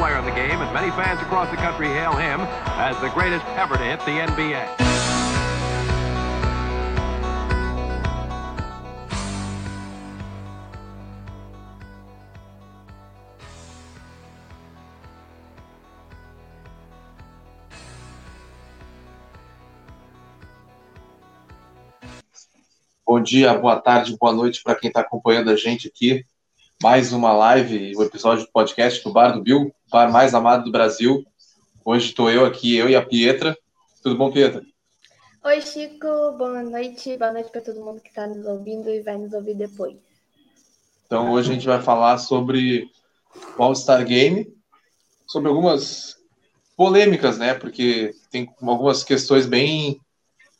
player in the game, and many fans across the country hail him as the greatest ever to hit the NBA. Bom dia, boa tarde, boa noite para quem está acompanhando a gente aqui. Mais uma live, o um episódio do podcast do Bar do Bill, bar mais amado do Brasil. Hoje estou eu aqui, eu e a Pietra. Tudo bom, Pietra? Oi, Chico. Boa noite. Boa noite para todo mundo que está nos ouvindo e vai nos ouvir depois. Então, hoje a gente vai falar sobre o All-Star Game, sobre algumas polêmicas, né? Porque tem algumas questões bem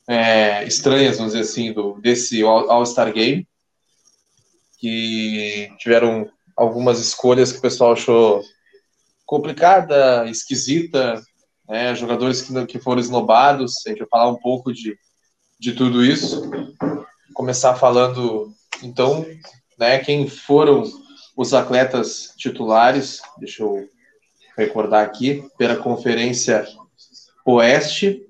é, estranhas, vamos dizer assim, do, desse All-Star Game, que tiveram algumas escolhas que o pessoal achou complicada, esquisita, né, jogadores que, que foram esnobados, a gente vai falar um pouco de, de tudo isso. Começar falando, então, né, quem foram os atletas titulares, deixa eu recordar aqui, pela Conferência Oeste,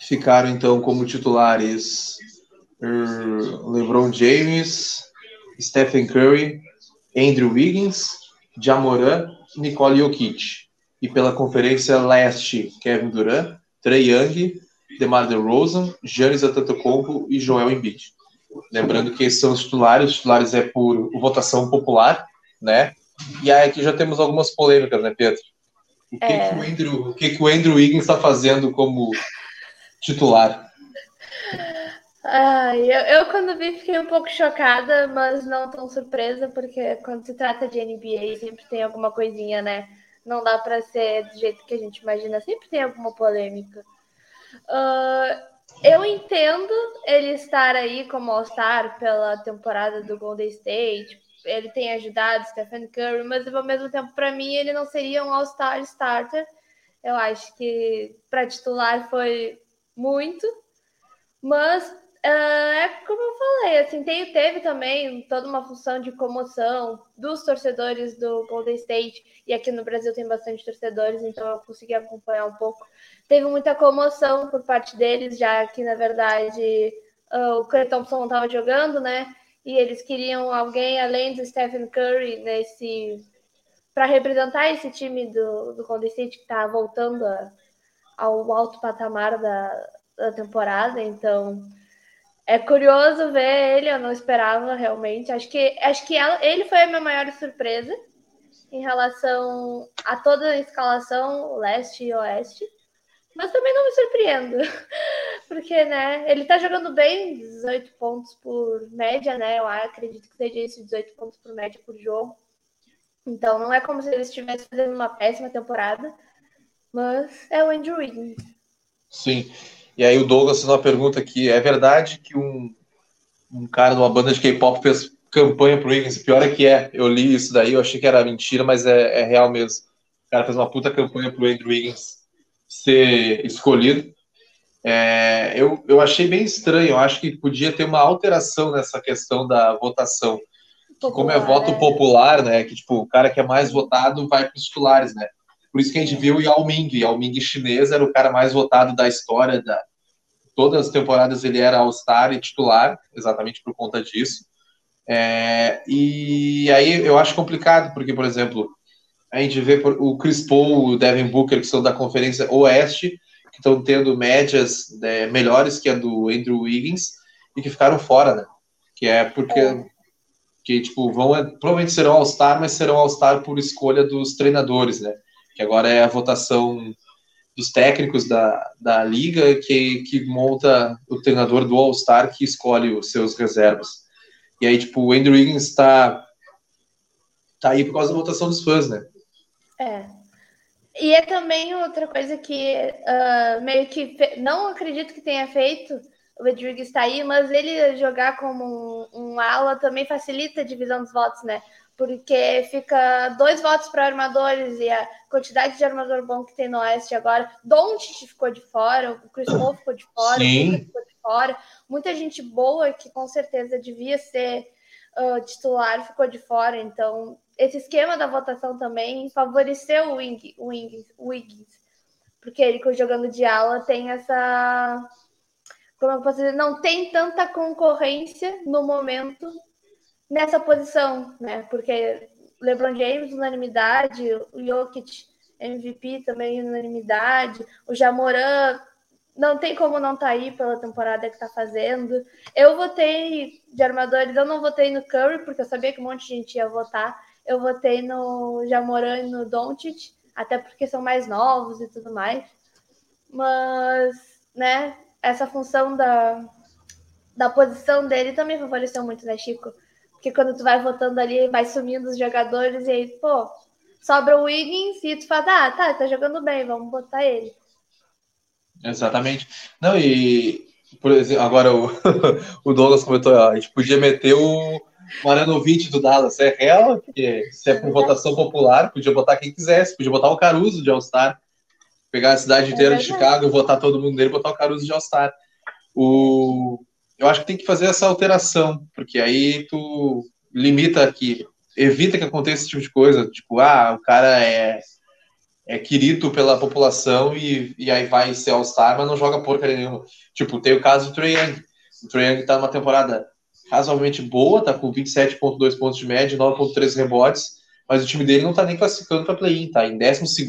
Ficaram então como titulares uh, LeBron James, Stephen Curry, Andrew Wiggins, Jamoran, Nicole Jokic. E pela Conferência Leste, Kevin Durant, Trey Young, DeMar DeRozan, Giannis Antetokounmpo e Joel Embiid. Lembrando que esses são os titulares, os titulares é por votação popular, né? E aí aqui já temos algumas polêmicas, né, Pedro? O que, é... que, o, Andrew, o, que, que o Andrew Wiggins está fazendo como titular. Ai, eu, eu, quando vi fiquei um pouco chocada, mas não tão surpresa, porque quando se trata de NBA sempre tem alguma coisinha, né? Não dá para ser do jeito que a gente imagina, sempre tem alguma polêmica. Uh, eu entendo ele estar aí como All-Star pela temporada do Golden State, ele tem ajudado Stephen Curry, mas ao mesmo tempo, para mim, ele não seria um All-Star starter. Eu acho que para titular foi muito, mas é como eu falei, assim, tem, teve também toda uma função de comoção dos torcedores do Golden State, e aqui no Brasil tem bastante torcedores, então eu consegui acompanhar um pouco. Teve muita comoção por parte deles, já que, na verdade, uh, o Clay Thompson estava jogando, né? E eles queriam alguém além do Stephen Curry nesse para representar esse time do, do Golden State que está voltando a, ao alto patamar da, da temporada, então é curioso ver ele, eu não esperava realmente. Acho que acho que ela, ele foi a minha maior surpresa em relação a toda a escalação leste e oeste. Mas também não me surpreendo, porque né, ele tá jogando bem, 18 pontos por média, né? Eu acredito que seja isso, 18 pontos por média por jogo. Então não é como se ele estivesse fazendo uma péssima temporada. Mas é o Andrew Wiggins. Sim. E aí o Douglas fez uma pergunta aqui. É verdade que um, um cara de uma banda de K-pop fez campanha pro Wiggins? Pior é que é. Eu li isso daí, eu achei que era mentira, mas é, é real mesmo. O cara fez uma puta campanha pro Andrew Wiggins ser escolhido. É, eu, eu achei bem estranho. Eu acho que podia ter uma alteração nessa questão da votação. Popular, como é voto é. popular, né? Que tipo, o cara que é mais votado vai para os titulares, né? Por isso que a gente viu o Yao Ming. Yao Ming chinês era o cara mais votado da história. Da... Todas as temporadas ele era All-Star e titular, exatamente por conta disso. É... e aí eu acho complicado, porque, por exemplo, a gente vê o Chris Paul, o Devin Booker, que são da Conferência Oeste, que estão tendo médias né, melhores que a do Andrew Wiggins e que ficaram fora, né? Que é porque é. que tipo vão provavelmente serão All-Star, mas serão All-Star por escolha dos treinadores, né? Que agora é a votação dos técnicos da, da liga que, que monta o treinador do All-Star que escolhe os seus reservas. E aí, tipo, o Andrew Wiggins está tá aí por causa da votação dos fãs, né? É. E é também outra coisa que uh, meio que não acredito que tenha feito o Rodrigues está aí, mas ele jogar como um, um ala também facilita a divisão dos votos, né? Porque fica dois votos para armadores e a quantidade de armador bom que tem no Oeste agora. Doncic ficou de fora, o Chris Paul ficou de fora, Sim. o ficou de fora. Muita gente boa que com certeza devia ser uh, titular ficou de fora, então esse esquema da votação também favoreceu o Wiggins, Wiggins porque ele jogando de ala tem essa como eu posso dizer, não tem tanta concorrência no momento nessa posição, né? Porque LeBron James unanimidade, o Jokic MVP também unanimidade, o Jamoran não tem como não tá aí pela temporada que está fazendo. Eu votei de armadores, eu não votei no Curry, porque eu sabia que um monte de gente ia votar. Eu votei no Jamoran e no Doncic, até porque são mais novos e tudo mais. Mas, né, essa função da, da posição dele também favoreceu muito, né, Chico? Porque quando tu vai votando ali, vai sumindo os jogadores e aí, pô, sobra o Wiggins e tu fala, ah, tá, tá jogando bem, vamos botar ele. Exatamente. Não, e por exemplo, agora o, o Douglas comentou, ó, a gente podia meter o Maranovic do Dallas, é real, porque se é por votação popular, podia botar quem quisesse, podia botar o Caruso de All-Star, pegar a cidade é inteira é de Chicago, votar todo mundo nele, botar o Caruso de All-Star. O... Eu acho que tem que fazer essa alteração, porque aí tu limita aqui, evita que aconteça esse tipo de coisa, tipo, ah, o cara é é querido pela população e, e aí vai ser All-Star, mas não joga porcaria nenhuma. Tipo, tem o caso do Trae Young. O Trae Young tá numa temporada razoavelmente boa, tá com 27,2 pontos de média, 9,3 rebotes, mas o time dele não tá nem classificando para play-in, tá em 12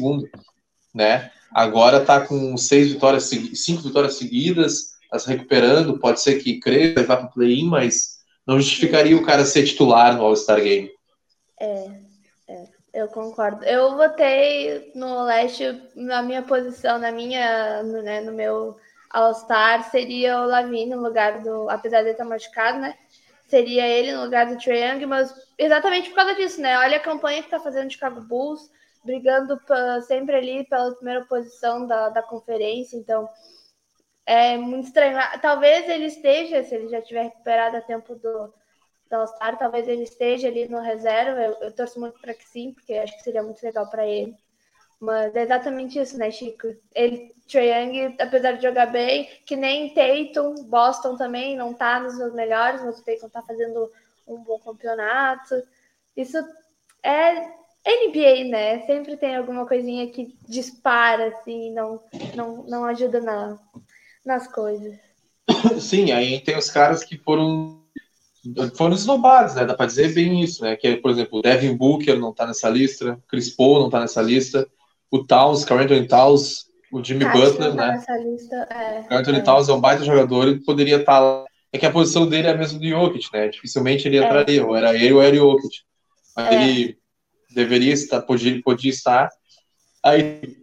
né? Agora tá com seis vitórias, cinco vitórias seguidas, se recuperando, pode ser que cresça e vá para play-in, mas não justificaria o cara ser titular no All-Star Game. É, eu concordo. Eu votei no leste, na minha posição, na minha, no, né, no meu All-Star, seria o Lavine no lugar do. Apesar de estar machucado, né? Seria ele no lugar do Trae Young, mas exatamente por causa disso, né? Olha a campanha que está fazendo o Chicago Bulls, brigando pra, sempre ali pela primeira posição da, da conferência, então é muito estranho. Talvez ele esteja, se ele já tiver recuperado a tempo do, do All-Star, talvez ele esteja ali no reserva. Eu, eu torço muito para que sim, porque acho que seria muito legal para ele. Mas é exatamente isso, né, Chico? Ele, Trae Young, apesar de jogar bem, que nem Tatum, Boston também não tá nos seus melhores, mas o Tatum tá fazendo um bom campeonato. Isso é NBA, né? Sempre tem alguma coisinha que dispara, assim, não, não, não ajuda na, nas coisas. Sim, aí tem os caras que foram foram esnobados, né? Dá para dizer bem isso, né? Que, por exemplo, o Devin Booker não tá nessa lista, Chris Paul não tá nessa lista, o Towns, Carl Anthony Towns, o Jimmy Butler, tá né? Lista, é, Carl Anthony é. Towns é um baita jogador e poderia estar tá lá. É que a posição dele é a mesma do Jokic, né? Dificilmente ele é. entraria, é. ou era ele ou era o Jokic. Mas é. ele deveria estar, podia, podia estar. Aí,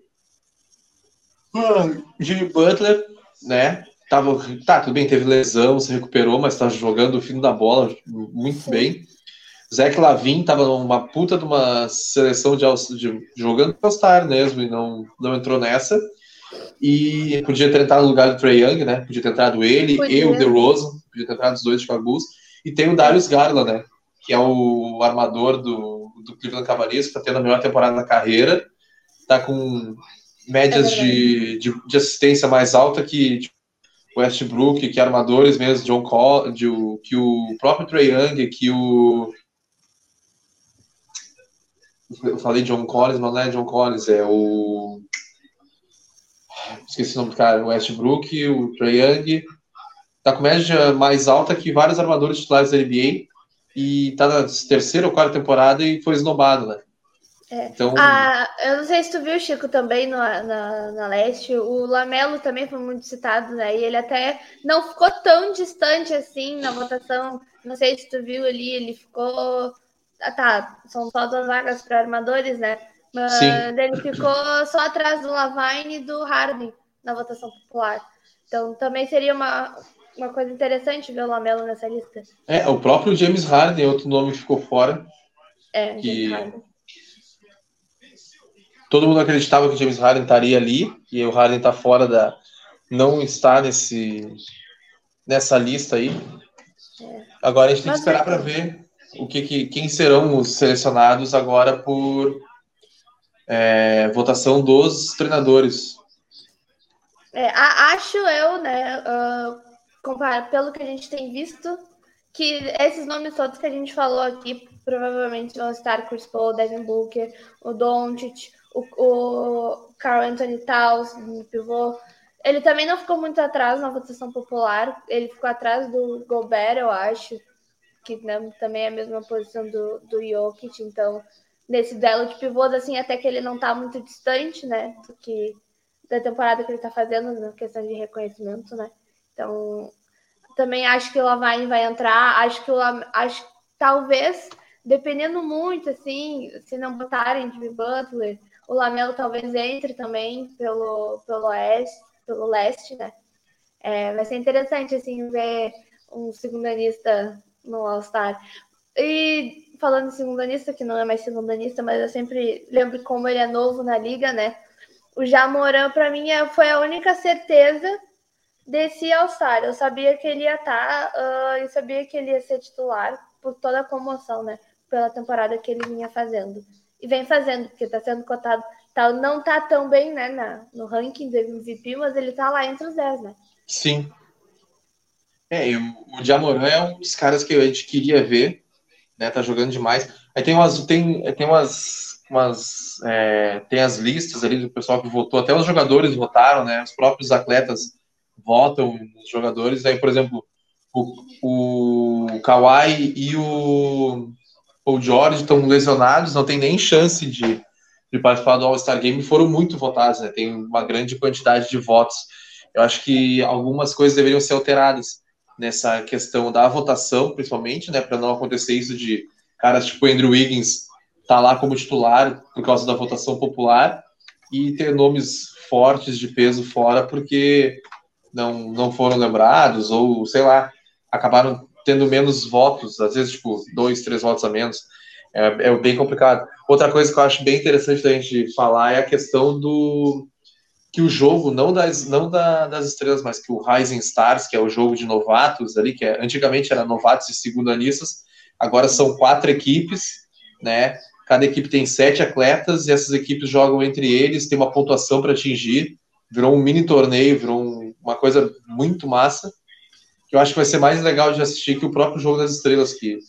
Jimmy Butler, né? Tava, tá, tudo bem, teve lesão, se recuperou, mas tá jogando o fim da bola muito bem. Zach Lavin tava numa puta de uma seleção de, de jogando All-Star mesmo e não, não entrou nessa. E podia ter entrado no lugar do Trey Young, né? Podia ter entrado ele podia. e o DeRozan, podia ter entrado os dois de Bulls. E tem o Darius Garland, né? Que é o armador do, do Cleveland Cavaliers, que tá tendo a melhor temporada da carreira. Tá com médias é de, de, de, assistência mais alta que tipo, Westbrook, que armadores mesmo, John Col de, que o próprio Trey Young, que o. Eu falei John Collins, mas não é John Collins, é o. Esqueci o nome do cara, o Westbrook, o Trey Young. Tá com média mais alta que vários armadores titulares da NBA e tá na terceira ou quarta temporada e foi esnobado, né? É. Então... Ah, eu não sei se tu viu, Chico, também no, na, na Leste, o Lamelo também foi muito citado, né? E ele até não ficou tão distante assim na votação. Não sei se tu viu ali, ele ficou. Ah, tá, são só duas vagas para armadores, né? Mas Sim. ele ficou só atrás do Lavine e do Harden na votação popular. Então também seria uma, uma coisa interessante ver o Lamelo nessa lista. É, o próprio James Harden, outro nome que ficou fora. É, que... James Harden todo mundo acreditava que o James Harden estaria ali e o Harden está fora da não está nesse nessa lista aí. É. Agora a gente tem que esperar para ver o que, que, quem serão os selecionados agora por é, votação dos treinadores. É, acho eu, né, uh, pelo que a gente tem visto, que esses nomes todos que a gente falou aqui provavelmente vão estar Chris Paul, Devin Booker, o Doncic, o, o Carl Anthony Towns no pivô. Ele também não ficou muito atrás na votação popular, ele ficou atrás do Gobert, eu acho, que né, também é a mesma posição do, do Jokic, então nesse duelo de pivôs, assim, até que ele não tá muito distante, né, do que da temporada que ele tá fazendo na questão de reconhecimento, né, então também acho que o Lavine vai entrar, acho que o acho talvez dependendo muito, assim, se não botarem Jimmy Butler, o Lamelo talvez entre também pelo, pelo oeste, pelo leste, né? É, vai ser interessante, assim, ver um segundanista no All-Star. E falando em segundanista, que não é mais segundanista, mas eu sempre lembro como ele é novo na liga, né? O Jamoran, para mim, é, foi a única certeza desse All-Star. Eu sabia que ele ia estar, tá, uh, eu sabia que ele ia ser titular por toda a comoção, né? pela temporada que ele vinha fazendo. E vem fazendo, porque está sendo cotado. Tá, não está tão bem né, na, no ranking do MVP, mas ele está lá entre os 10, né? Sim. É, o, o Jamoran é um dos caras que a gente queria ver, né? Tá jogando demais. Aí tem umas, tem, tem umas, umas é, tem as listas ali do pessoal que votou, até os jogadores votaram, né? Os próprios atletas votam nos jogadores. Aí, por exemplo, o, o Kawhi e o Paul George estão lesionados, não tem nem chance de, de participar do All-Star Game, foram muito votados, né? Tem uma grande quantidade de votos. Eu acho que algumas coisas deveriam ser alteradas nessa questão da votação, principalmente, né? Para não acontecer isso de caras tipo Andrew Wiggins tá lá como titular por causa da votação popular e ter nomes fortes de peso fora porque não, não foram lembrados ou, sei lá, acabaram tendo menos votos, às vezes, tipo, dois, três votos a menos. É, é bem complicado. Outra coisa que eu acho bem interessante da gente falar é a questão do que o jogo, não das, não da, das estrelas, mas que o Rising Stars, que é o jogo de novatos ali, que é, antigamente era novatos e segundanistas, agora são quatro equipes, né? Cada equipe tem sete atletas e essas equipes jogam entre eles, tem uma pontuação para atingir, virou um mini torneio, virou um, uma coisa muito massa que eu acho que vai ser mais legal de assistir que o próprio Jogo das Estrelas, que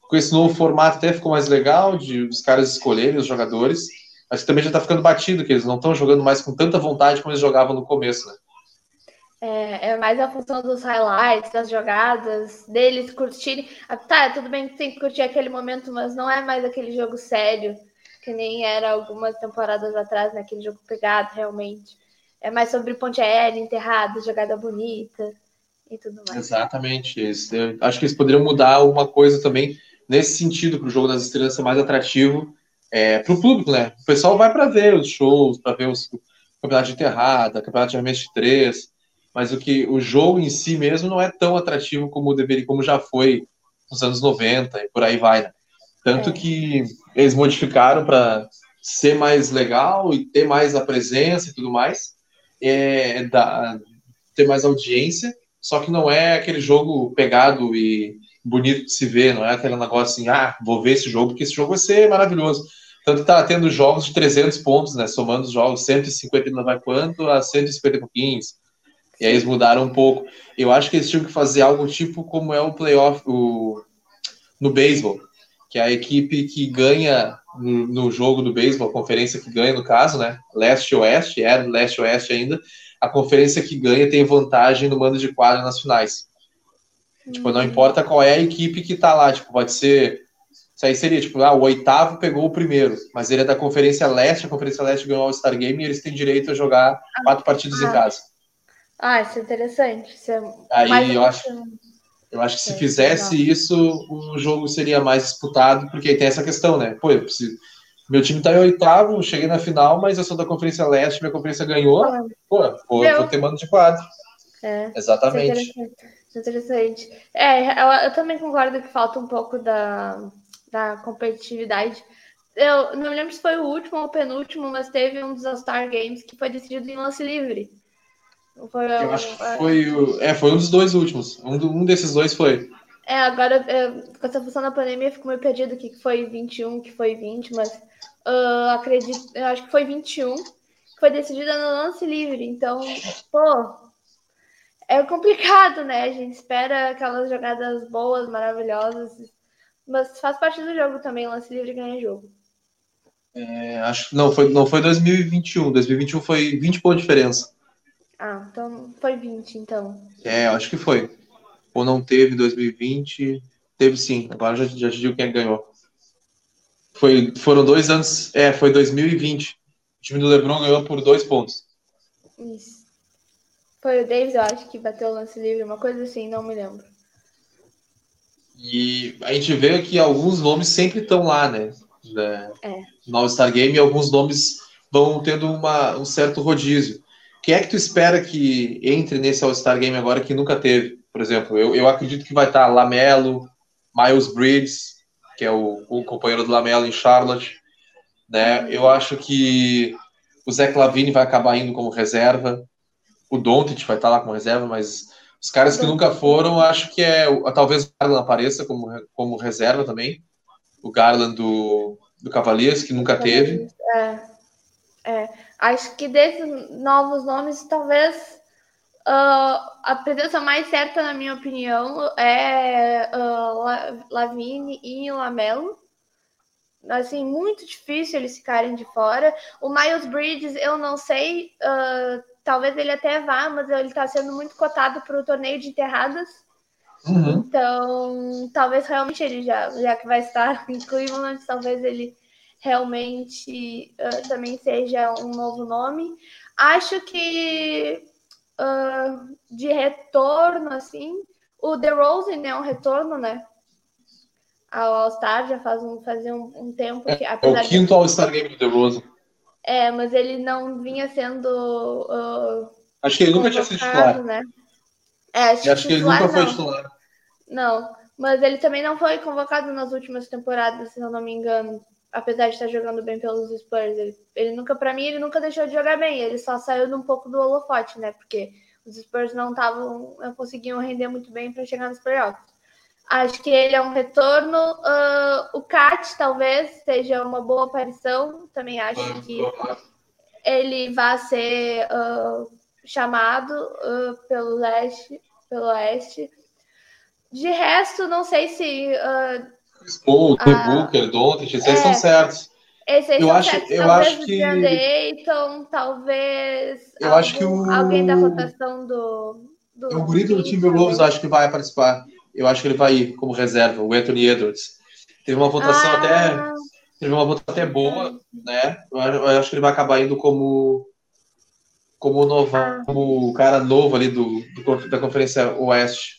com esse novo formato até ficou mais legal de os caras escolherem os jogadores, mas também já está ficando batido, que eles não estão jogando mais com tanta vontade como eles jogavam no começo, né? É, é, mais a função dos highlights, das jogadas, deles curtirem. Ah, tá, tudo bem que tem que curtir aquele momento, mas não é mais aquele jogo sério, que nem era algumas temporadas atrás, naquele né, jogo pegado, realmente. É mais sobre ponte aérea, enterrada, jogada bonita e tudo mais. Exatamente. Isso. Eu acho que eles poderiam mudar alguma coisa também nesse sentido, para o jogo das estrelas ser mais atrativo é, para o público, né? O pessoal vai para ver os shows, para ver os campeonatos de enterrada, campeonato de arremesso de três, mas o que o jogo em si mesmo não é tão atrativo como deveria, como já foi nos anos 90 e por aí vai, né? Tanto é. que eles modificaram para ser mais legal e ter mais a presença e tudo mais, é, da, ter mais audiência só que não é aquele jogo pegado e bonito de se ver, não é aquele negócio assim, ah, vou ver esse jogo, porque esse jogo vai ser maravilhoso. Tanto que tá tendo jogos de 300 pontos, né, somando os jogos, 150 não vai quanto a 150 pouquinhos. E aí eles mudaram um pouco. Eu acho que eles tinham que fazer algo tipo como é o playoff o, no beisebol, que é a equipe que ganha no, no jogo do beisebol, a conferência que ganha no caso, né, leste-oeste, é leste-oeste ainda, a conferência que ganha tem vantagem no mando de quadra nas finais. Hum. Tipo, não importa qual é a equipe que tá lá, tipo, pode ser. Isso aí seria, tipo, ah, o oitavo pegou o primeiro, mas ele é da Conferência Leste, a Conferência Leste ganhou o All-Star Game e eles têm direito a jogar quatro partidas ah. em casa. Ah, isso é interessante. Isso é aí eu acho, eu acho que se fizesse legal. isso, o jogo seria mais disputado, porque aí tem essa questão, né? Pô, eu preciso meu time tá em oitavo, cheguei na final, mas eu sou da Conferência Leste, minha conferência ganhou. Pô, vou, vou ter mando de quadro. É, Exatamente. Isso é interessante. É, interessante. é eu, eu, também concordo que falta um pouco da, da competitividade. Eu não me lembro se foi o último ou o penúltimo, mas teve um dos All-Star Games que foi decidido em lance livre. Foi, eu acho que foi, o, é, foi um dos dois últimos. Um, um desses dois foi. É, agora, com essa função da pandemia, eu fico meio perdido que foi 21, que foi 20, mas uh, acredito, eu acho que foi 21, foi decidida no lance livre. Então, pô, é complicado, né? A gente espera aquelas jogadas boas, maravilhosas, mas faz parte do jogo também, lance livre ganha jogo. É, acho não foi não foi 2021, 2021 foi 20 pontos de diferença. Ah, então foi 20, então. É, acho que foi. Ou não teve 2020, teve sim. Agora já já te digo quem ganhou. Foi, foram dois anos, é, foi 2020. O time do LeBron ganhou por dois pontos. Isso. Foi o Davis, eu acho, que bateu o lance livre, uma coisa assim, não me lembro. E a gente vê que alguns nomes sempre estão lá, né? É. No All-Star Game, e alguns nomes vão tendo uma, um certo rodízio. Quem é que tu espera que entre nesse All-Star Game agora que nunca teve? Por exemplo, eu, eu acredito que vai estar Lamelo, Miles Bridges, que é o, o companheiro do Lamelo em Charlotte. Né? Eu acho que o Zé Clavini vai acabar indo como reserva. O Doncic vai estar lá como reserva, mas os caras que nunca foram, acho que é. Talvez o Garland apareça como, como reserva também. O Garland do, do Cavaliers, que nunca teve. É, é. Acho que desses novos nomes, talvez Uh, a presença mais certa, na minha opinião, é uh, Lavine e Lamelo. Assim, muito difícil eles ficarem de fora. O Miles Bridges, eu não sei, uh, talvez ele até vá, mas ele está sendo muito cotado para o torneio de enterradas. Uhum. Então, talvez realmente ele já, já que vai estar em Cleveland, talvez ele realmente uh, também seja um novo nome. Acho que uh, de retorno, assim, o The Rose é um retorno, né? Ao All-Star já faz um, fazia um, um tempo que. É, é o quinto de... All-Star Game do The Rose. É, mas ele não vinha sendo. Uh, acho que ele nunca tinha sido titular. Né? É, acho, acho que ele nunca foi titular. Não, mas ele também não foi convocado nas últimas temporadas, se eu não me engano apesar de estar jogando bem pelos Spurs, ele, ele nunca, para mim, ele nunca deixou de jogar bem. Ele só saiu um pouco do holofote, né? Porque os Spurs não estavam, não conseguiam render muito bem para chegar nos playoffs. Acho que ele é um retorno. Uh, o Cat talvez seja uma boa aparição. Também acho que ele vai ser uh, chamado uh, pelo leste, pelo oeste. De resto, não sei se Chris Paul, ah, Booker, Doncic, esses é, estão certos. Esses eu acho, certos. Eu acho que Dayton, talvez eu algum, acho que o... alguém da rotação do, do é o guri do Timberwolves acho que vai participar. Eu acho que ele vai ir como reserva, o Anthony Edwards. Teve uma votação ah. até teve uma votação até boa, né? Eu acho que ele vai acabar indo como como novo, ah. como cara novo ali do, do da Conferência Oeste.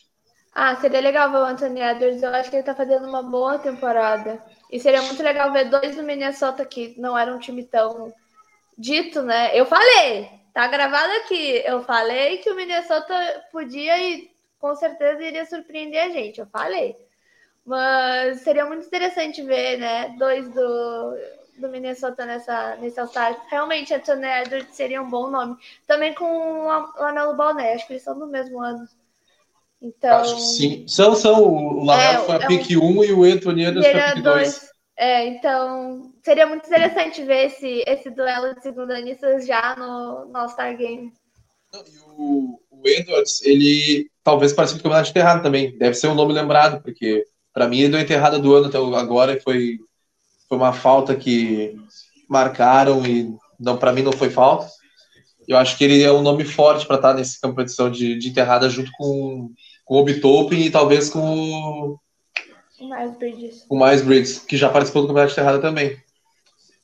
Ah, seria legal ver o Anthony Edwards. Eu acho que ele tá fazendo uma boa temporada. E seria muito legal ver dois do Minnesota que não era um time tão dito, né? Eu falei, tá gravado aqui. Eu falei que o Minnesota podia e com certeza iria surpreender a gente. Eu falei. Mas seria muito interessante ver, né? Dois do, do Minnesota nessa, nesse All-Star. Realmente, Anthony Edwards seria um bom nome. Também com o Lamelo Ball, né? Acho que eles são do mesmo ano. Então. Acho que sim. São, são. O Lamelo é, foi a é pick 1 um, e o Anthony Edwards foi a pick 2. É, então seria muito interessante ver esse, esse duelo de segunda-anistas já no, no All-Star Game. E o, o Edwards, ele talvez participe do campeonato de enterrado também. Deve ser um nome lembrado, porque para mim ele deu enterrada do ano até agora e foi, foi uma falta que marcaram e não para mim não foi falta. Eu acho que ele é um nome forte para estar nessa competição de, de enterrada junto com com o Obitopin e talvez com o. O Miles Bridges. O Miles Bridges, que já participou do Campeonato de Terrada também.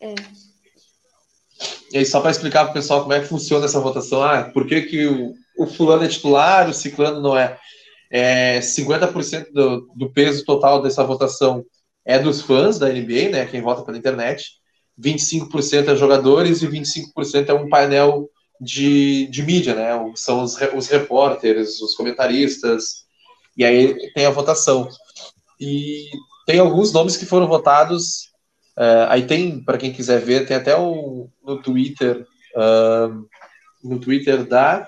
É. E aí, só para explicar para o pessoal como é que funciona essa votação, ah, por que, que o, o fulano é titular, o ciclano não é? é 50% do, do peso total dessa votação é dos fãs da NBA, né, quem vota pela internet, 25% é jogadores e 25% é um painel de, de mídia, né? São os, os repórteres, os comentaristas, e aí tem a votação. E tem alguns nomes que foram votados. Uh, aí tem, para quem quiser ver, tem até um, no Twitter, uh, no Twitter da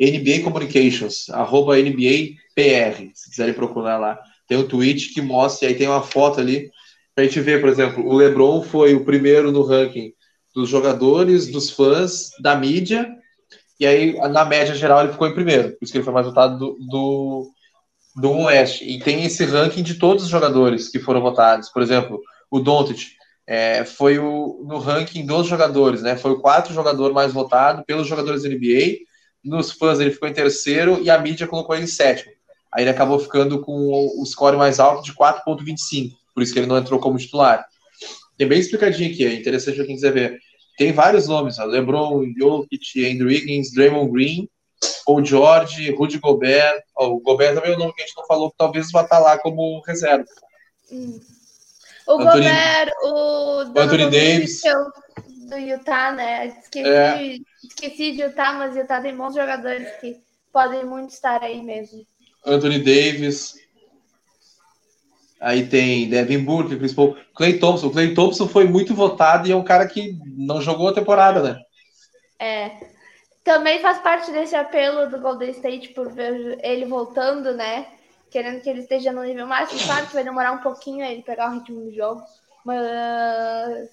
NBA Communications, arroba NBAPR, se quiserem procurar lá. Tem um tweet que mostra, e aí tem uma foto ali, para a gente ver, por exemplo, o LeBron foi o primeiro no ranking dos jogadores, dos fãs, da mídia E aí, na média geral, ele ficou em primeiro. Por isso que ele foi mais votado do, do, do Oeste. E tem esse ranking de todos os jogadores que foram votados. Por exemplo, o Doncic é, foi o, no ranking dos jogadores, né? Foi o quarto jogador mais votado pelos jogadores da NBA. Nos fãs ele ficou em terceiro e a mídia colocou ele em sétimo. Aí ele acabou ficando com o score mais alto de 4.25, por isso que ele não entrou como titular. Tem bem explicadinho aqui, é interessante quem quiser ver. Tem vários nomes, ó, LeBron, Jokic, Andrew Wiggins, Draymond Green, Paul George, Rudy Gobert. Ó, o Gobert também é o nome que a gente não falou, que talvez vá estar lá como reserva. Hum. O Anthony, Gobert, o Anthony Davis. Do Utah, né? Esqueci, é. esqueci de Utah, mas Utah tem bons jogadores que podem muito estar aí mesmo. Anthony Davis. Aí tem Devin Booker, Chris Paul, Clay Thompson. O Clay Thompson foi muito votado e é um cara que não jogou a temporada, né? É. Também faz parte desse apelo do Golden State por ver ele voltando, né? Querendo que ele esteja no nível máximo. Claro que vai demorar um pouquinho ele pegar o ritmo do jogo. Mas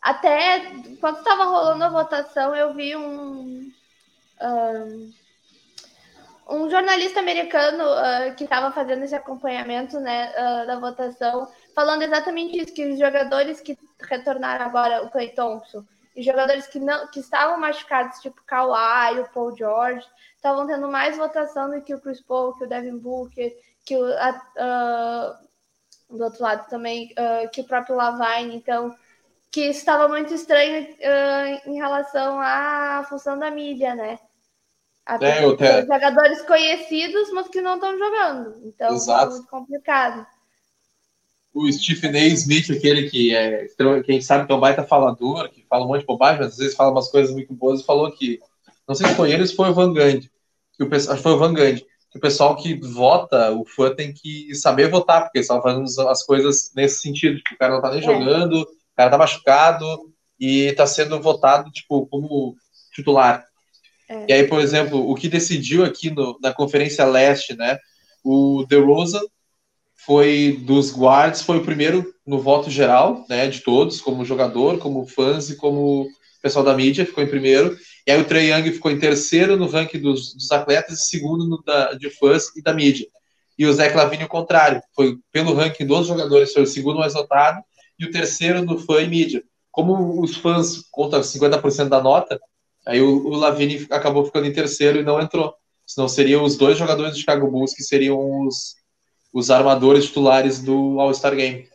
até quando estava rolando a votação, eu vi um, um um jornalista americano uh, que estava fazendo esse acompanhamento né, uh, da votação, falando exatamente isso, que os jogadores que retornaram agora, o Clay Thompson, e jogadores que, não, que estavam machucados, tipo Kawhi, o Paul George, estavam tendo mais votação do que o Chris Paul, que o Devin Booker, que o, uh, do outro lado também, que o próprio Lavine, então, que estava muito estranho em relação à função da mídia, né? Até é, te... jogadores conhecidos, mas que não estão jogando. Então Exato. é muito complicado. O Stephen A. Smith, aquele que é, quem sabe que é um baita falador, que fala um monte de bobagem, mas às vezes fala umas coisas muito boas, e falou que, não sei se foi ele ou se foi o Van Gundy, que o pessoal, acho que foi o Van Gundy, que o pessoal que vota, o fã tem que saber votar, porque eles estão fazendo as coisas nesse sentido, que o cara não tá nem é. jogando, o cara tá machucado e tá sendo votado, tipo, como titular. É. E aí, por exemplo, o que decidiu aqui no, na Conferência Leste, né? O DeRozan foi dos guards, foi o primeiro no voto geral, né? De todos, como jogador, como fãs e como pessoal da mídia, ficou em primeiro. E aí o Trey Young ficou em terceiro no ranking dos, dos atletas e segundo no da, de fãs e da mídia. E o Zé Clavini o contrário, foi pelo ranking dos jogadores, foi o segundo mais votado e o terceiro no fã e mídia. Como os fãs contam 50% da nota, Aí o, o Lavini acabou ficando em terceiro e não entrou. Senão seriam os dois jogadores do Chicago Bulls que seriam os, os armadores titulares do All-Star Game.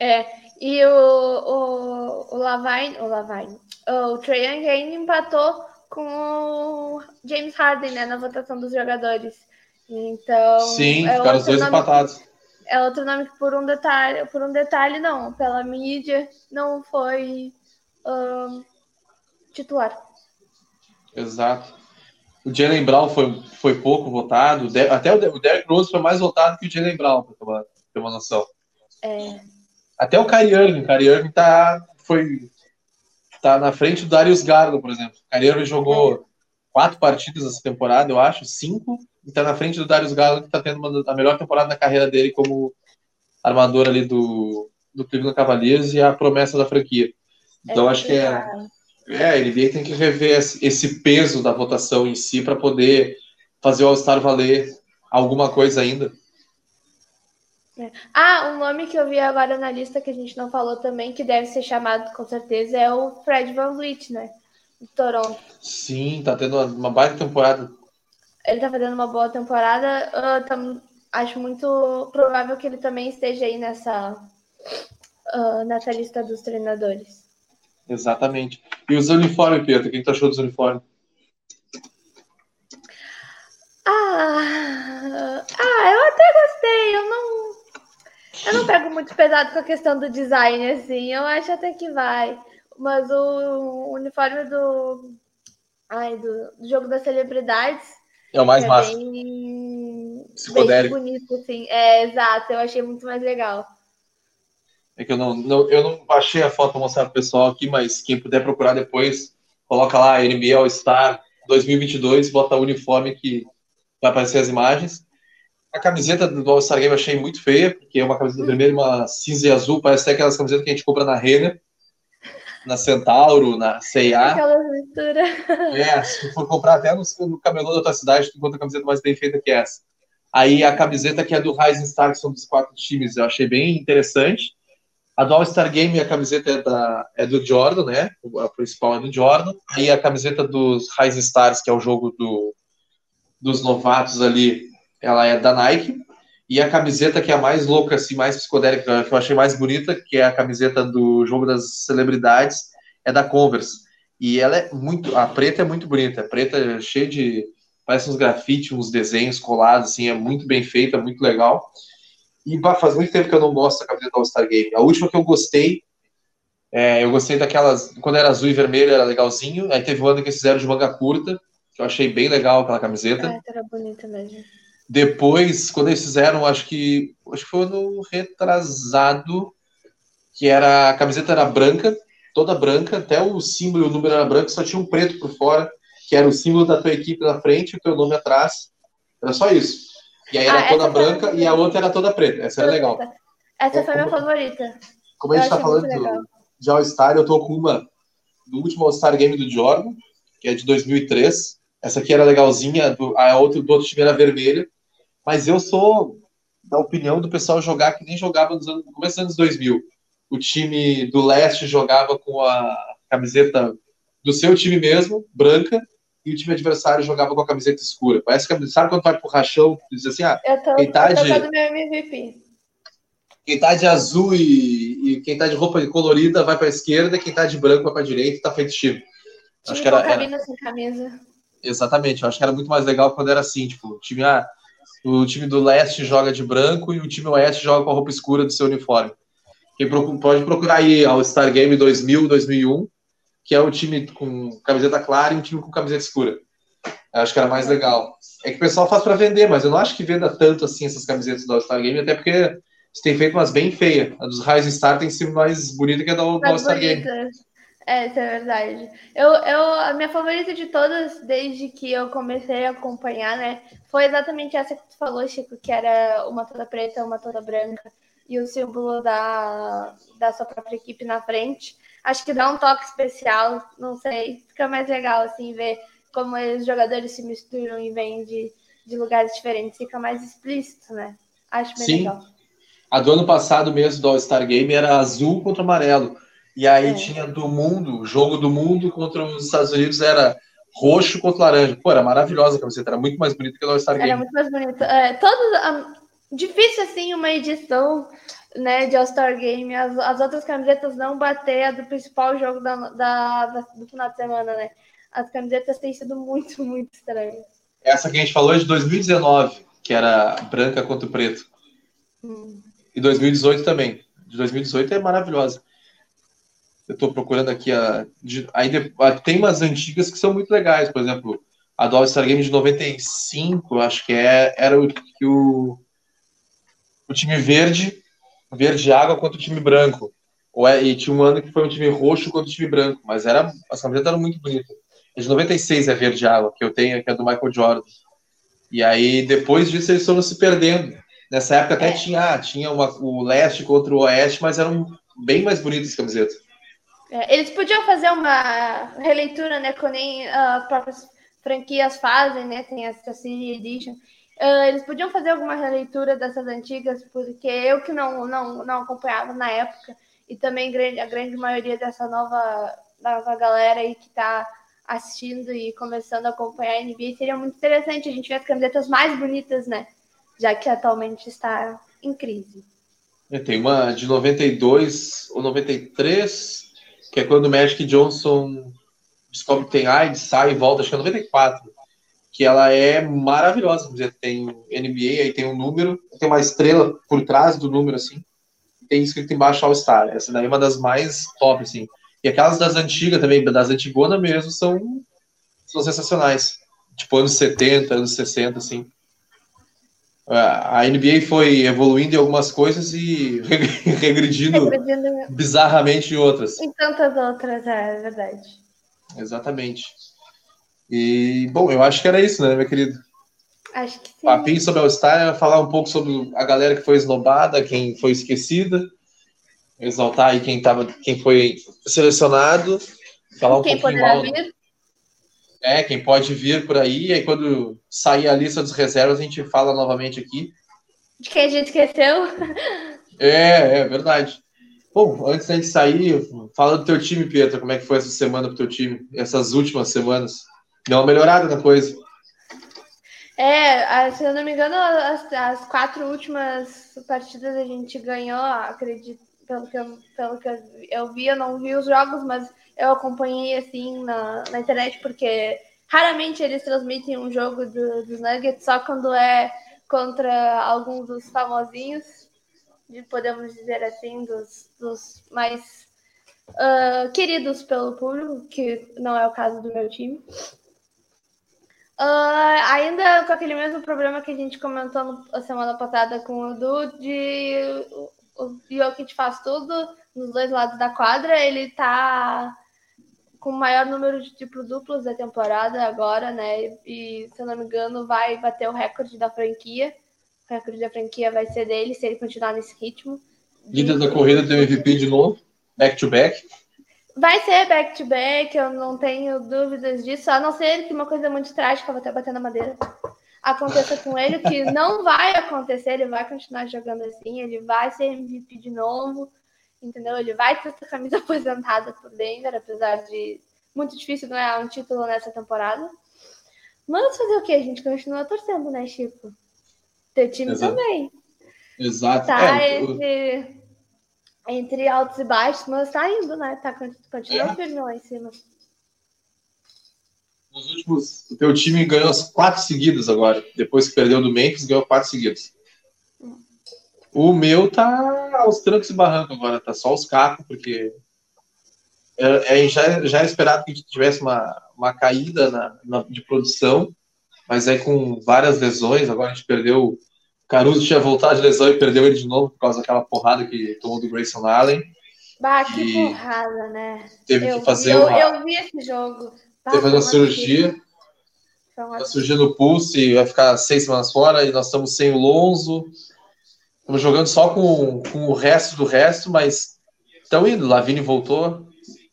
É, e o, o, o Lavine, o Lavine, o Trae Young ainda empatou com o James Harden, né, na votação dos jogadores. Então, Sim, é ficaram os dois empatados. É outro nome que por um detalhe, por um detalhe não, pela mídia não foi um, titular. Exato. O Jalen Brown foi, foi pouco votado. Até o Derrick Rose foi mais votado que o Jalen Brown, para ter uma noção. É. Até o Kyrie Irving. O Kyrie Irving tá, foi, tá na frente do Darius Garland, por exemplo. O Kyrie Irving jogou é. quatro partidas essa temporada, eu acho, cinco. E tá na frente do Darius Garland, que tá tendo uma, a melhor temporada da carreira dele como armador ali do, do Cleveland Cavaliers e a promessa da franquia. Então é acho que é é, a NBA tem que rever esse peso da votação em si para poder fazer o All-Star valer alguma coisa ainda. É. Ah, um nome que eu vi agora na lista que a gente não falou também, que deve ser chamado com certeza, é o Fred Van Vliet, né? Do Toronto. Sim, tá tendo uma baita temporada. Ele tá fazendo uma boa temporada. Uh, tam, acho muito provável que ele também esteja aí nessa, uh, nessa lista dos treinadores. Exatamente. E os uniformes, Pedro? O que tu achou dos uniformes? Ah, ah, eu até gostei. Eu não, eu não pego muito pesado com a questão do design, assim. Eu acho até que vai. Mas o uniforme do, ai, do, do jogo das celebridades é o mais é massa. Bem, bem bonito, assim. É, exato. Eu achei muito mais legal. É que eu não, não, eu não baixei a foto para mostrar pro pessoal aqui, mas quem puder procurar depois, coloca lá NBA All Star 2022, bota o uniforme que vai aparecer as imagens. A camiseta do All Star Game eu achei muito feia, porque é uma camiseta vermelha, uma cinza e azul, parece até aquelas camisetas que a gente compra na Renner. na Centauro, na C&A. Aquela mistura. É, se for comprar até no, no camelô da tua cidade, tu encontra a camiseta mais bem feita que essa. Aí a camiseta que é do Rising Star, que são dos quatro times, eu achei bem interessante. A do All-Star Game, a camiseta é, da, é do Jordan, né? A principal é do Jordan. E a camiseta dos Rising Stars, que é o jogo do, dos novatos ali, ela é da Nike. E a camiseta que é a mais louca, assim, mais psicodélica, que eu achei mais bonita, que é a camiseta do jogo das celebridades, é da Converse. E ela é muito. A preta é muito bonita. A preta é cheia de. Parece uns grafites, uns desenhos colados, assim, é muito bem feita, muito legal. E bah, faz muito tempo que eu não gosto da camiseta do All-Star Game. A última que eu gostei, é, eu gostei daquelas. Quando era azul e vermelho, era legalzinho. Aí teve um ano que eles fizeram de manga curta, que eu achei bem legal aquela camiseta. Ah, era bonita mesmo. Depois, quando eles fizeram, acho que acho que foi no retrasado, que era a camiseta era branca, toda branca, até o símbolo e o número era branco, só tinha um preto por fora, que era o símbolo da tua equipe na frente e o teu nome atrás. Era só isso. E aí era Ah, toda branca foi- e a outra era toda preta. Essa era legal. Essa foi minha Como- favorita. Como a gente Eu tá falando do, de All-Star, eu tô com uma do último All-Star Game do Jordan, que é de 2003. Essa aqui era legalzinha, do, a outra do outro time era vermelha. Mas eu sou da opinião do pessoal jogar que nem jogava nos anos, no começo dos anos 2000. O time do leste jogava com a camiseta do seu time mesmo, branca, e o time adversário jogava com a camiseta escura. Parece que sabe quando vai pro rachão, diz assim, ah, Eu tô, Quem tá eu tô de- meu MVP. quem tá de azul e, e quem tá de roupa colorida vai pra esquerda, quem tá de branco vai pra direita e tá feito time. Acho que era, era- sem camisa. Exatamente, eu acho que era muito mais legal quando era assim, tipo, o time, ah, o time do leste joga de branco e o time oeste joga com a roupa escura do seu uniforme. Quem pode procurar aí ao Star Game 2000, 2001, que é o time com camiseta clara e um time com camiseta escura. Eu acho que era mais legal. É que o pessoal faz para vender, mas eu não acho que venda tanto assim essas camisetas do All-Star Game, até porque você tem feito umas bem feias. A dos Rising Star tem sido mais bonita que a Mais All-Star Game. É, isso é verdade. Eu, eu, a minha favorita de todas, desde que eu comecei a acompanhar, né, foi exatamente essa que tu falou, Chico, que era uma toda preta, uma toda branca, e o símbolo da, da sua própria equipe na frente. Acho que dá um toque especial, não sei, fica mais legal, assim, ver como os jogadores se misturam e vêm de, de lugares diferentes, fica mais explícito, né? Acho bem Sim. legal. A do ano passado mesmo do All-Star Game era azul contra amarelo. E aí É. tinha do mundo, o jogo do mundo contra os Estados Unidos era roxo contra laranja. Pô, era maravilhosa a camiseta, era muito mais bonita que a do All-Star Era Game. muito mais bonito. É, todos, a- difícil assim uma edição né, de All-Star Game, as, as outras camisetas não bater a do principal jogo da, da- da- do final de semana, né? As camisetas têm sido muito, muito estranhas. Essa que a gente falou é de 2019, que era branca contra preto. Hum. E 2018 também. De 2018 é maravilhosa. Eu tô procurando aqui a. de- aí de- a- tem umas antigas que são muito legais, por exemplo, a do All-Star Game de 95, eu acho que é, era o que o, o time verde, verde água contra o time branco. Ou é, e tinha um ano que foi um time roxo contra o time branco, mas era, as camisetas eram muito bonitas. A de 96 é verde água, que eu tenho, que é do Michael Jordan. E aí, depois disso, eles foram se perdendo. Nessa época até É. tinha, ah, tinha uma, o leste contra o oeste, mas eram bem mais bonitas as camisetas. É, eles podiam fazer uma releitura, né? Que nem ah, as próprias franquias fazem, né? Tem essa City Edition. Ah, eles podiam fazer alguma releitura dessas antigas, porque eu que não, não, não acompanhava na época, e também a grande maioria dessa nova, nova galera aí que está assistindo e começando a acompanhar a NBA, seria muito interessante a gente ver as camisetas mais bonitas, né? Já que atualmente está em crise. É, Tem uma de 92 ou 93, que é quando o Magic Johnson descobre que tem AIDS, sai e volta, acho que é 94. Que ela é maravilhosa. quer dizer, Tem NBA, aí tem um número, tem uma estrela por trás do número, assim. e Tem escrito embaixo All Star. Essa daí é uma das mais top, assim. E aquelas das antigas também, das antigonas mesmo, são, são sensacionais. Tipo, anos 70, anos 60, assim. A NBA foi evoluindo em algumas coisas e regredindo Acredito bizarramente em outras. em tantas outras, é verdade. Exatamente. E, bom, eu acho que era isso, né, meu querido? Acho que sim. Papinho sobre All-Star, falar um pouco sobre a galera que foi esnobada, quem foi esquecida. exaltar aí quem, tava, quem foi selecionado, falar um Quem pouquinho mal. vir? É, quem pode vir por aí, e aí quando sair a lista dos reservas, a gente fala novamente aqui. De quem a gente esqueceu? É, é verdade. Bom, antes da gente sair, fala do teu time, Pietro, como é que foi essa semana pro teu time? Essas últimas semanas? Deu uma melhorada na coisa. É, se eu não me engano, as, as quatro últimas partidas a gente ganhou, acredito, pelo que, eu, pelo que eu, vi, eu não vi os jogos, mas eu acompanhei assim na, na internet, porque raramente eles transmitem um jogo do- dos Nuggets, só quando é contra alguns dos famosinhos, de- podemos dizer assim, dos, dos mais ah, queridos pelo público, que não é o caso do meu time. Ah, ainda com aquele mesmo problema que a gente comentou no- a semana passada com o Edu, de o, Jokic faz tudo nos dois lados da quadra, ele tá com o maior número de triplo duplos da temporada agora, né? E se eu não me engano, vai bater o recorde da franquia. O recorde da franquia vai ser dele se ele continuar nesse ritmo. Líder da corrida tem o MVP de novo, back to back. Vai ser back-to-back, eu não tenho dúvidas disso, a não ser que uma coisa muito trágica, vou até bater na madeira, aconteça com ele, que não vai acontecer, ele vai continuar jogando assim, ele vai ser MVP de novo, entendeu? Ele vai ter essa camisa aposentada por Denver, apesar de muito difícil ganhar um título nessa temporada. Mas fazer o que? A gente continua torcendo, né, Chico? Teu time Exato. também. Exato. Tá É, o- entre, entre altos e baixos, mas tá indo, né? Tá, continua É. firme lá em cima. nos últimos, o teu time ganhou as quatro seguidas agora. Depois que perdeu do Memphis, ganhou quatro seguidas. O meu tá aos trancos e barrancos agora, tá só os cacos, porque é, é, já, já era esperado que a gente tivesse uma, uma caída na, na- de produção, mas aí com várias lesões, agora a gente perdeu. Caruso tinha voltado de lesão e perdeu ele de novo por causa daquela porrada que tomou do Grayson Allen. Bah, que E porrada, né? Teve eu, que fazer eu, uma, eu vi esse jogo. Bah, teve que fazer uma um cirurgia. absurdo. Foi um Tá absurdo. surgindo o pulse, vai ficar seis semanas fora e nós estamos sem o Lonzo. Estamos jogando só com, com o resto do resto, mas estão indo. Lavine voltou,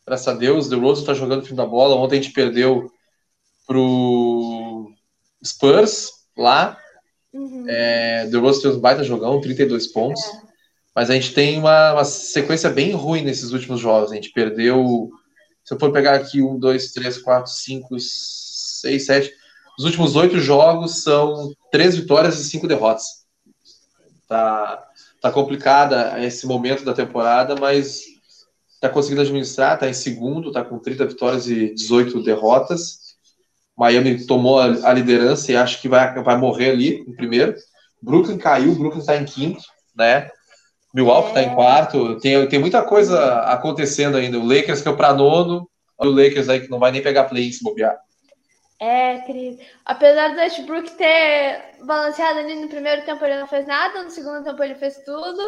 graças a Deus. The Rose está jogando o fim da bola. Ontem a gente perdeu pro Spurs lá. Uhum. É, The Rose fez um baita jogão, 32 pontos. Mas a gente tem uma, uma sequência bem ruim nesses últimos jogos. A gente perdeu. Se eu for pegar aqui, um, dois, três, quatro, cinco, seis, sete. Os últimos oito jogos são três vitórias e cinco derrotas. Tá, tá complicada esse momento da temporada, mas tá conseguindo administrar, tá em segundo, tá com 30 vitórias e 18 derrotas. Miami tomou a, liderança e acho que vai, vai morrer ali em primeiro. Brooklyn caiu, Brooklyn está em quinto, né? Milwaukee está em quarto. Tem, tem muita coisa acontecendo ainda. O Lakers caiu para nono. Olha o Lakers aí que não vai nem pegar play se bobear. É, querido. Apesar do Westbrook ter balanceado ali no primeiro tempo, ele não fez nada. No segundo tempo, ele fez tudo.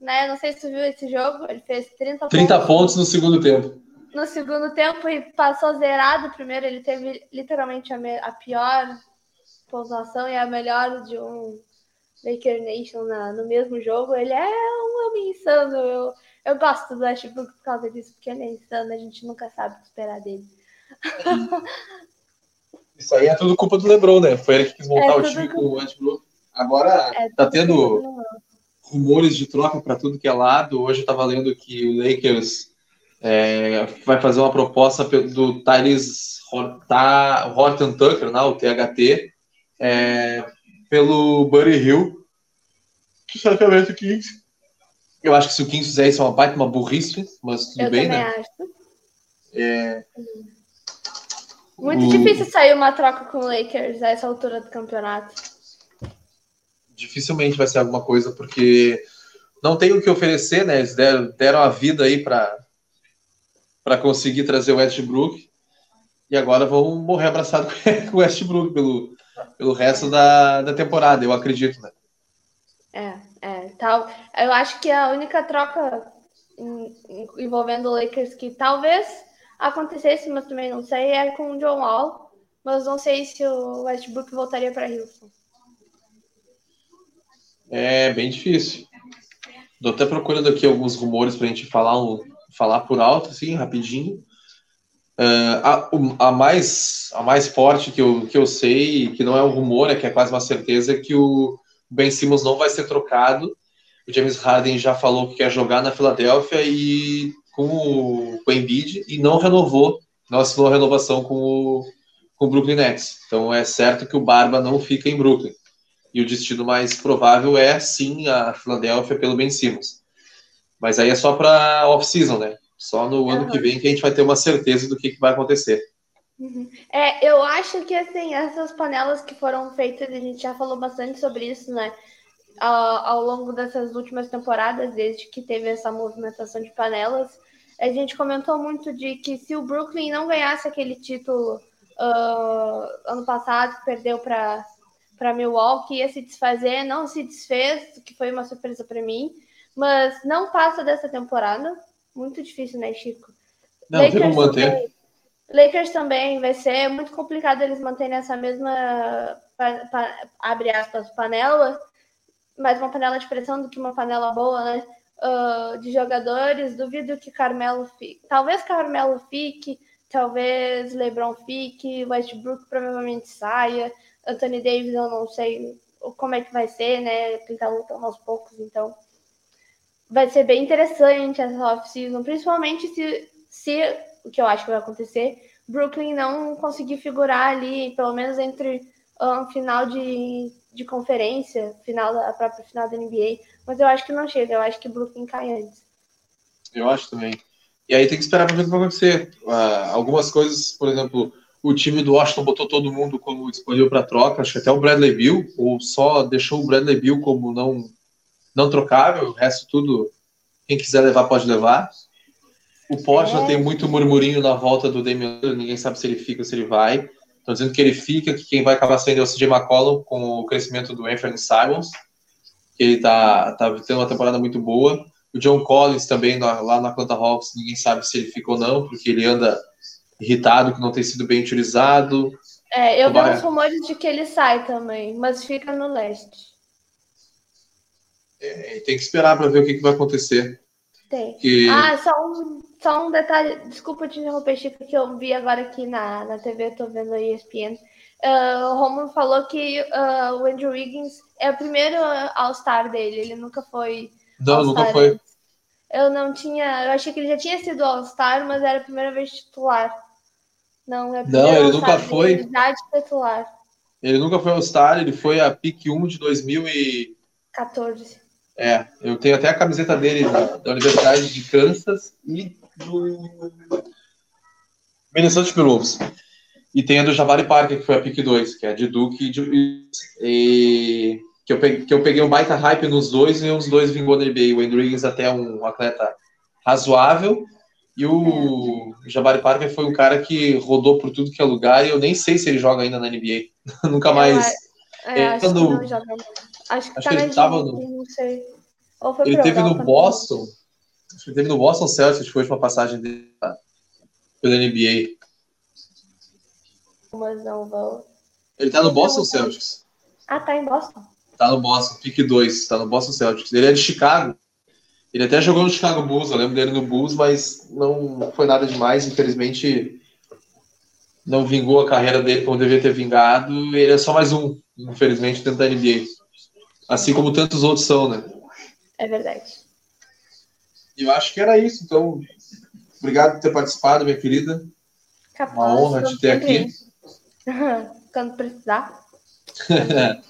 Né? Não sei se tu viu esse jogo. Ele fez 30, 30 pontos no segundo tempo. No segundo tempo e passou zerado. Primeiro, ele teve literalmente a, me- a pior pontuação e a melhor de um Laker Nation na- no mesmo jogo. Ele é um homem insano. Eu, eu gosto do Westbrook por causa disso, porque ele é insano. A gente nunca sabe o que esperar dele. Isso aí é tudo culpa do LeBron, né? Foi ele que quis montar É o time com o Westbrook. Agora É, tá tendo rumores de troca para tudo que é lado. Hoje eu tava lendo que o Lakers é, vai fazer uma proposta do Ta- Horton Tucker, né, o THT, é, pelo Buddy Hill. Que certamente o Kings. Eu acho que se o Kings fizer isso é uma baita, uma burrice, mas tudo Eu bem, né? acho. É, Muito O- difícil sair uma troca com o Lakers a essa altura do campeonato. dificilmente vai ser alguma coisa, porque não tem o que oferecer, né? Eles deram, deram a vida aí para para conseguir trazer o Westbrook e agora vão morrer abraçado com o Westbrook pelo, pelo resto da, da temporada, eu acredito, né? É, é, tal. Eu acho que a única troca envolvendo o Lakers que talvez acontecesse, mas também não sei, é com o John Wall. Mas não sei se o Westbrook voltaria para Houston. É bem difícil. Estou até procurando aqui alguns rumores para a gente falar, um, falar por alto, assim, rapidinho. Uh, a, a, mais, a mais forte que eu, que eu sei, que não é um rumor, é que é quase uma certeza, é que o Ben Simmons não vai ser trocado. O James Harden já falou que quer jogar na Filadélfia e com o, com o Embiid e não renovou, não assinou a renovação com o, com o Brooklyn Nets. Então é certo que o Barba não fica em Brooklyn. E o destino mais provável é sim a Filadélfia pelo Ben Simmons. Mas aí é só para off-season, né? Só no ano que vem que a gente vai ter uma certeza do que, que vai acontecer. Uhum. É, eu acho que assim, essas panelas que foram feitas, a gente já falou bastante sobre isso, né? Ao, ao longo dessas últimas temporadas, desde que teve essa movimentação de panelas, a gente comentou muito de que se o Brooklyn não ganhasse aquele título uh, ano passado, perdeu para para Milwaukee, ia se desfazer, não se desfez, que foi uma surpresa para mim, mas não passa dessa temporada muito difícil, né, Chico? Não, Lakers manter. Também, Lakers também vai ser muito complicado eles manterem essa mesma, pa, pa, abre aspas, panela, mais uma panela de pressão do que uma panela boa, né? Uh, de jogadores. Duvido que Carmelo fique. Talvez Carmelo fique, talvez LeBron fique, Westbrook provavelmente saia. Anthony Davis, eu não sei como é que vai ser, né? Ele tá lutando aos poucos, então vai ser bem interessante essa off-season, principalmente se, se o que eu acho que vai acontecer, Brooklyn não conseguir figurar ali, pelo menos entre um, final de, de conferência, final a própria final da NBA, mas eu acho que não chega, eu acho que Brooklyn cai antes. Eu acho também. E aí tem que esperar para ver o que vai acontecer. Uh, algumas coisas, por exemplo, o time do Washington botou todo mundo como disponível para troca, acho que até o Bradley Bill, ou só deixou o Bradley Bill como não não trocável, o resto tudo, quem quiser levar pode levar. O Portland é. tem muito murmurinho na volta do Damian ninguém sabe se ele fica ou se ele vai. Estão dizendo que ele fica, que quem vai acabar sendo é o CJ McCollum com o crescimento do Anthony Simons, que ele tá, tá tendo uma temporada muito boa. O John Collins também, lá na Atlanta Hawks, ninguém sabe se ele fica ou não, porque ele anda irritado que não tem sido bem utilizado. É, eu vi uns rumores de que ele sai também, mas fica no leste. É, tem que esperar para ver o que, que, vai acontecer. Tem. Que... Ah, só um, só um detalhe, desculpa te interromper, Chico, que eu vi agora aqui na, na TV, tô vendo a ESPN. Uh, o Romulo falou que uh, o Andrew Wiggins é o primeiro All-Star dele, ele nunca foi. Não, nunca foi. Eu não tinha. Eu achei que ele já tinha sido All-Star, mas era a primeira vez titular. Não, é Não, ele nunca foi. titular. Ele nunca foi All-Star, ele foi a pick 1 de 2014. É, eu tenho até a camiseta dele da, da Universidade de Kansas e do Minnesota Timberwolves. E tem a do Javari Parker, que foi a pick 2, que é de Duke e, de, e que, eu peguei, que eu peguei um baita hype nos dois e os dois vingou na NBA. O Andrew Wiggins até um atleta razoável e o Jabari Parker foi um cara que rodou por tudo que é lugar e eu nem sei se ele joga ainda na NBA. Nunca mais. É, é, acho, que não joga acho que, acho tá que ele tava no... não sei. ele teve no Boston. Acho que ele teve no Boston Celtics, foi uma passagem dele pela NBA. Mas não vou. Ele tá no Boston Celtics. Ah, tá em Boston. Tá no Boston, pick 2, tá no Boston Celtics. Ele é de Chicago. Ele até jogou no Chicago Bulls, eu lembro dele no Bulls, mas não foi nada demais. Infelizmente, não vingou a carreira dele como devia ter vingado. Ele é só mais um, infelizmente, dentro da NBA. Assim como tantos outros são, né? É verdade. Eu acho que era isso. Então, obrigado por ter participado, minha querida. Capaz, Uma honra te ter aqui. Quando precisar.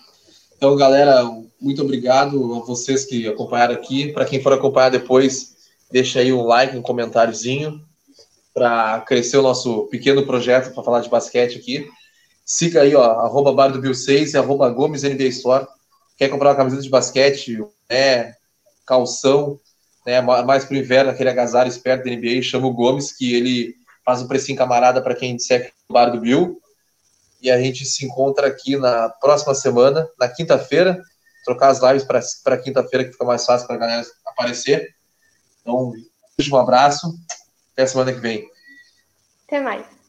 então, galera, muito obrigado a vocês que acompanharam aqui. Para quem for acompanhar depois, deixa aí um like, um comentáriozinho para crescer o nosso pequeno projeto para falar de basquete aqui. Siga aí, ó, arroba bar do Bill 6 e arroba Gomes NBA Store. Quer comprar uma camiseta de basquete, né, calção, né, mais para o inverno, aquele agasalho esperto da NBA, chama o Gomes, que ele faz um precinho camarada para quem disser que é o bar do Bill. E a gente se encontra aqui na próxima semana, na quinta-feira, trocar as lives para quinta-feira, que fica mais fácil para a galera aparecer. Então, um abraço. Até semana que vem. Até mais.